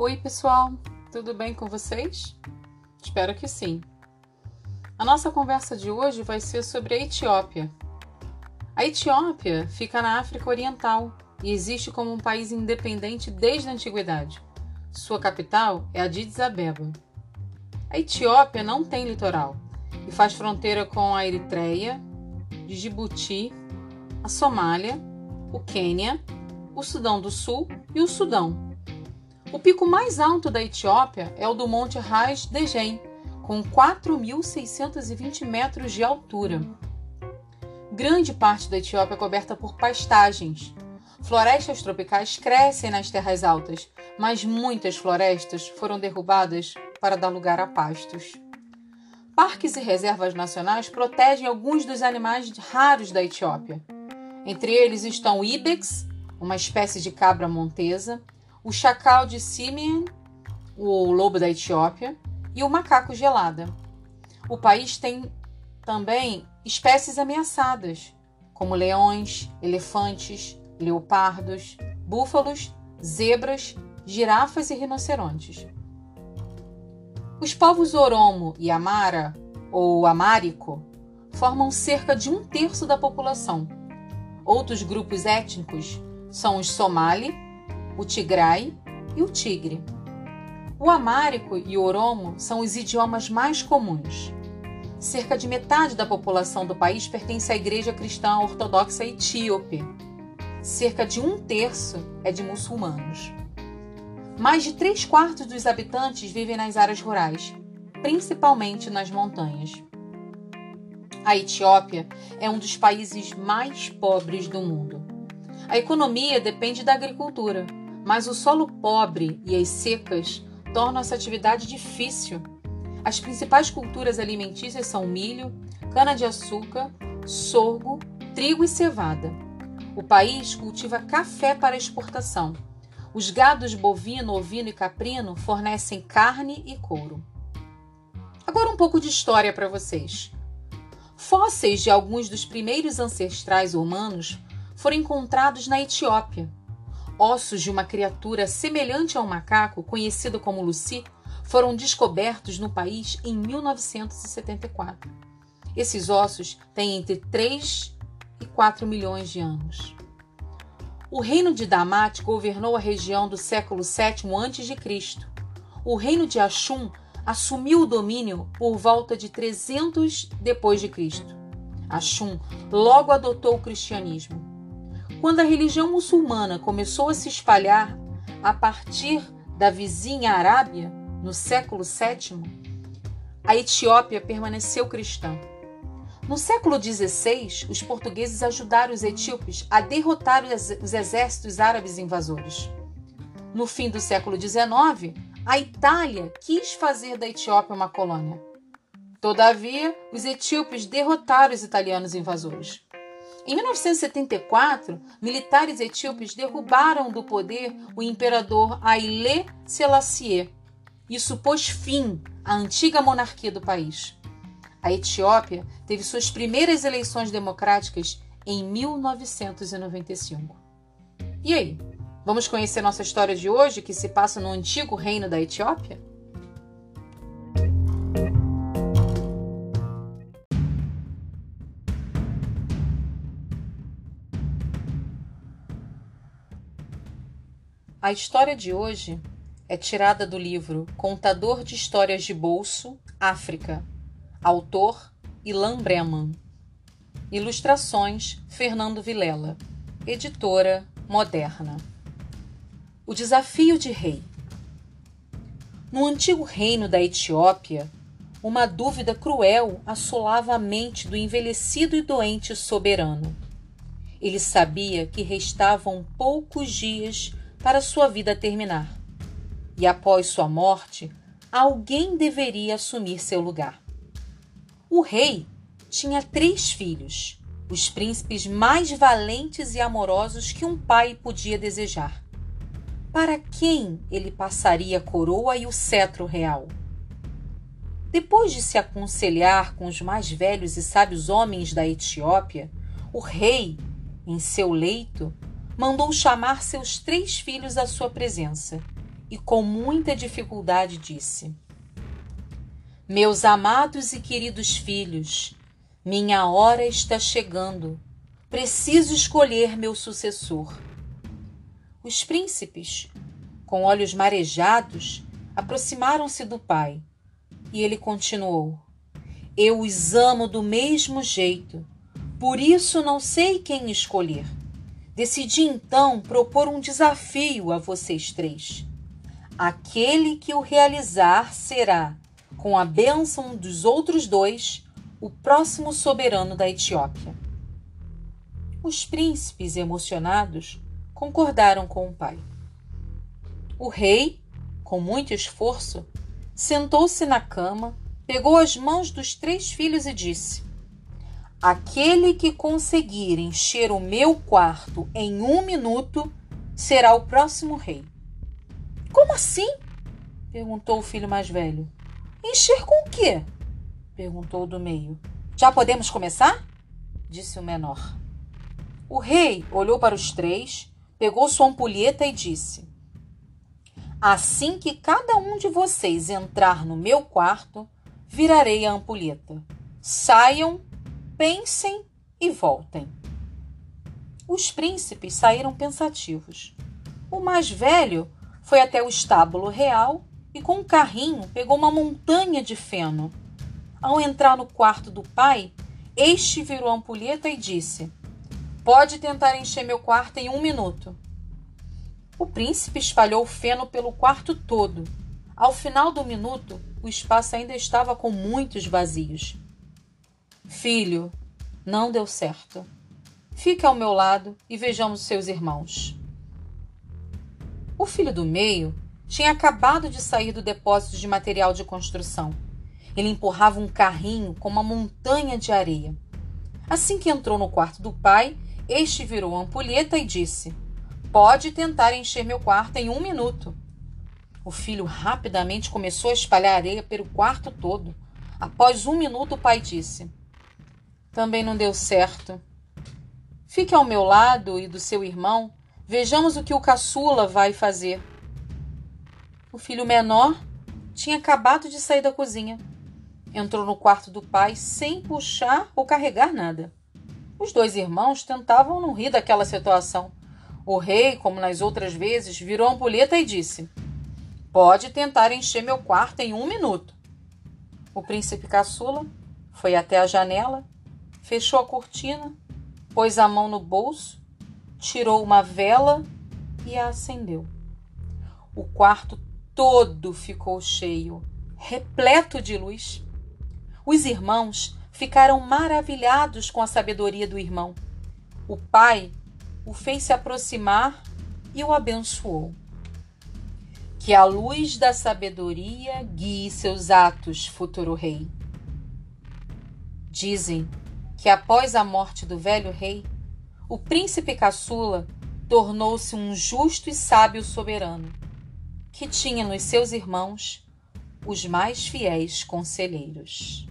Oi, pessoal, tudo bem com vocês? Espero que sim. A nossa conversa de hoje vai ser sobre a Etiópia. A Etiópia fica na África Oriental e existe como um país independente desde a antiguidade. Sua capital é Addis Abeba. A Etiópia não tem litoral e faz fronteira com a Eritreia, Djibouti, a Somália, o Quênia, o Sudão do Sul e o Sudão. O pico mais alto da Etiópia é o do Monte Ras Degen, com 4.620 metros de altura. Grande parte da Etiópia é coberta por pastagens. Florestas tropicais crescem nas terras altas, mas muitas florestas foram derrubadas para dar lugar a pastos. Parques e reservas nacionais protegem alguns dos animais raros da Etiópia. Entre eles estão o ibex, uma espécie de cabra montesa, o chacal de Simien, o lobo da Etiópia, e o macaco gelada. O país tem também espécies ameaçadas, como leões, elefantes, leopardos, búfalos, zebras, girafas e rinocerontes. Os povos Oromo e Amara, ou Amárico, formam cerca de um terço da população. Outros grupos étnicos são os Somali, o Tigray e o Tigre. O amárico e o oromo são os idiomas mais comuns. Cerca de metade da população do país pertence à Igreja Cristã Ortodoxa Etíope. Cerca de um terço é de muçulmanos. Mais de três quartos dos habitantes vivem nas áreas rurais, principalmente nas montanhas. A Etiópia é um dos países mais pobres do mundo. A economia depende da agricultura, mas o solo pobre e as secas tornam essa atividade difícil. As principais culturas alimentícias são milho, cana-de-açúcar, sorgo, trigo e cevada. O país cultiva café para exportação. Os gados bovino, ovino e caprino fornecem carne e couro. Agora um pouco de história para vocês. Fósseis de alguns dos primeiros ancestrais humanos foram encontrados na Etiópia. Ossos de uma criatura semelhante a um macaco, conhecido como Lucy, foram descobertos no país em 1974. Esses ossos têm entre 3 e 4 milhões de anos. O reino de Damat governou a região do século VII a.C. O reino de Ashum assumiu o domínio por volta de 300 depois de Cristo. Logo adotou o cristianismo. Quando a religião muçulmana começou a se espalhar a partir da vizinha Arábia, no século VII, a Etiópia permaneceu cristã. No século XVI, os portugueses ajudaram os etíopes a derrotar os exércitos árabes invasores. No fim do século XIX, a Itália quis fazer da Etiópia uma colônia. Todavia, os etíopes derrotaram os italianos invasores. Em 1974, militares etíopes derrubaram do poder o imperador Haile Selassie. Isso pôs fim à antiga monarquia do país. A Etiópia teve suas primeiras eleições democráticas em 1995. E aí, vamos conhecer nossa história de hoje que se passa no antigo reino da Etiópia? A história de hoje é tirada do livro Contador de Histórias de Bolso, África, autor Ilan Breman. Ilustrações Fernando Vilela, editora Moderna. O desafio de rei. No antigo reino da Etiópia, uma dúvida cruel assolava a mente do envelhecido e doente soberano. Ele sabia que restavam poucos dias para sua vida terminar. E após sua morte, alguém deveria assumir seu lugar. O rei tinha três filhos, os príncipes mais valentes e amorosos que um pai podia desejar. Para quem ele passaria a coroa e o cetro real? Depois de se aconselhar com os mais velhos e sábios homens da Etiópia, o rei, em seu leito, mandou chamar seus três filhos à sua presença e com muita dificuldade disse: Meus amados e queridos filhos, minha hora está chegando. Preciso escolher meu sucessor. Os príncipes, com olhos marejados, aproximaram-se do pai e ele continuou: Eu os amo do mesmo jeito, por isso não sei quem escolher. Decidi então propor um desafio a vocês três. Aquele que o realizar será, com a bênção dos outros dois, o próximo soberano da Etiópia. Os príncipes, emocionados, concordaram com o pai. O rei, com muito esforço, sentou-se na cama, pegou as mãos dos três filhos e disse: Aquele que conseguir encher o meu quarto em um minuto será o próximo rei. Como assim? perguntou o filho mais velho. Encher com o quê? perguntou o do meio. Já podemos começar? disse o menor. O rei olhou para os três, pegou sua ampulheta e disse: Assim que cada um de vocês entrar no meu quarto, virarei a ampulheta. Saiam pensem e voltem. Os príncipes saíram pensativos. O mais velho foi até o estábulo real e, com um carrinho, pegou uma montanha de feno. Ao entrar no quarto do pai, este virou a ampulheta e disse: Pode tentar encher meu quarto em um minuto. O príncipe espalhou o feno pelo quarto todo. Ao final do minuto, o espaço ainda estava com muitos vazios. Filho, não deu certo. Fique ao meu lado e vejamos seus irmãos. O filho do meio tinha acabado de sair do depósito de material de construção. Ele empurrava um carrinho com uma montanha de areia. Assim que entrou no quarto do pai, este virou a ampulheta e disse: Pode tentar encher meu quarto em um minuto. O filho rapidamente começou a espalhar areia pelo quarto todo. Após um minuto, o pai disse: também não deu certo. Fique ao meu lado e do seu irmão, vejamos o que o caçula vai fazer. O filho menor tinha acabado de sair da cozinha. Entrou no quarto do pai sem puxar ou carregar nada. Os dois irmãos tentavam não rir daquela situação. O rei, como nas outras vezes, virou a ampulheta e disse: Pode tentar encher meu quarto em um minuto. O príncipe caçula foi até a janela fechou a cortina, pôs a mão no bolso, tirou uma vela e a acendeu. O quarto todo ficou cheio, repleto de luz. Os irmãos ficaram maravilhados com a sabedoria do irmão. O pai o fez se aproximar e o abençoou. Que a luz da sabedoria guie seus atos, futuro rei. Dizem que após a morte do velho rei, o príncipe caçula tornou-se um justo e sábio soberano, que tinha nos seus irmãos os mais fiéis conselheiros.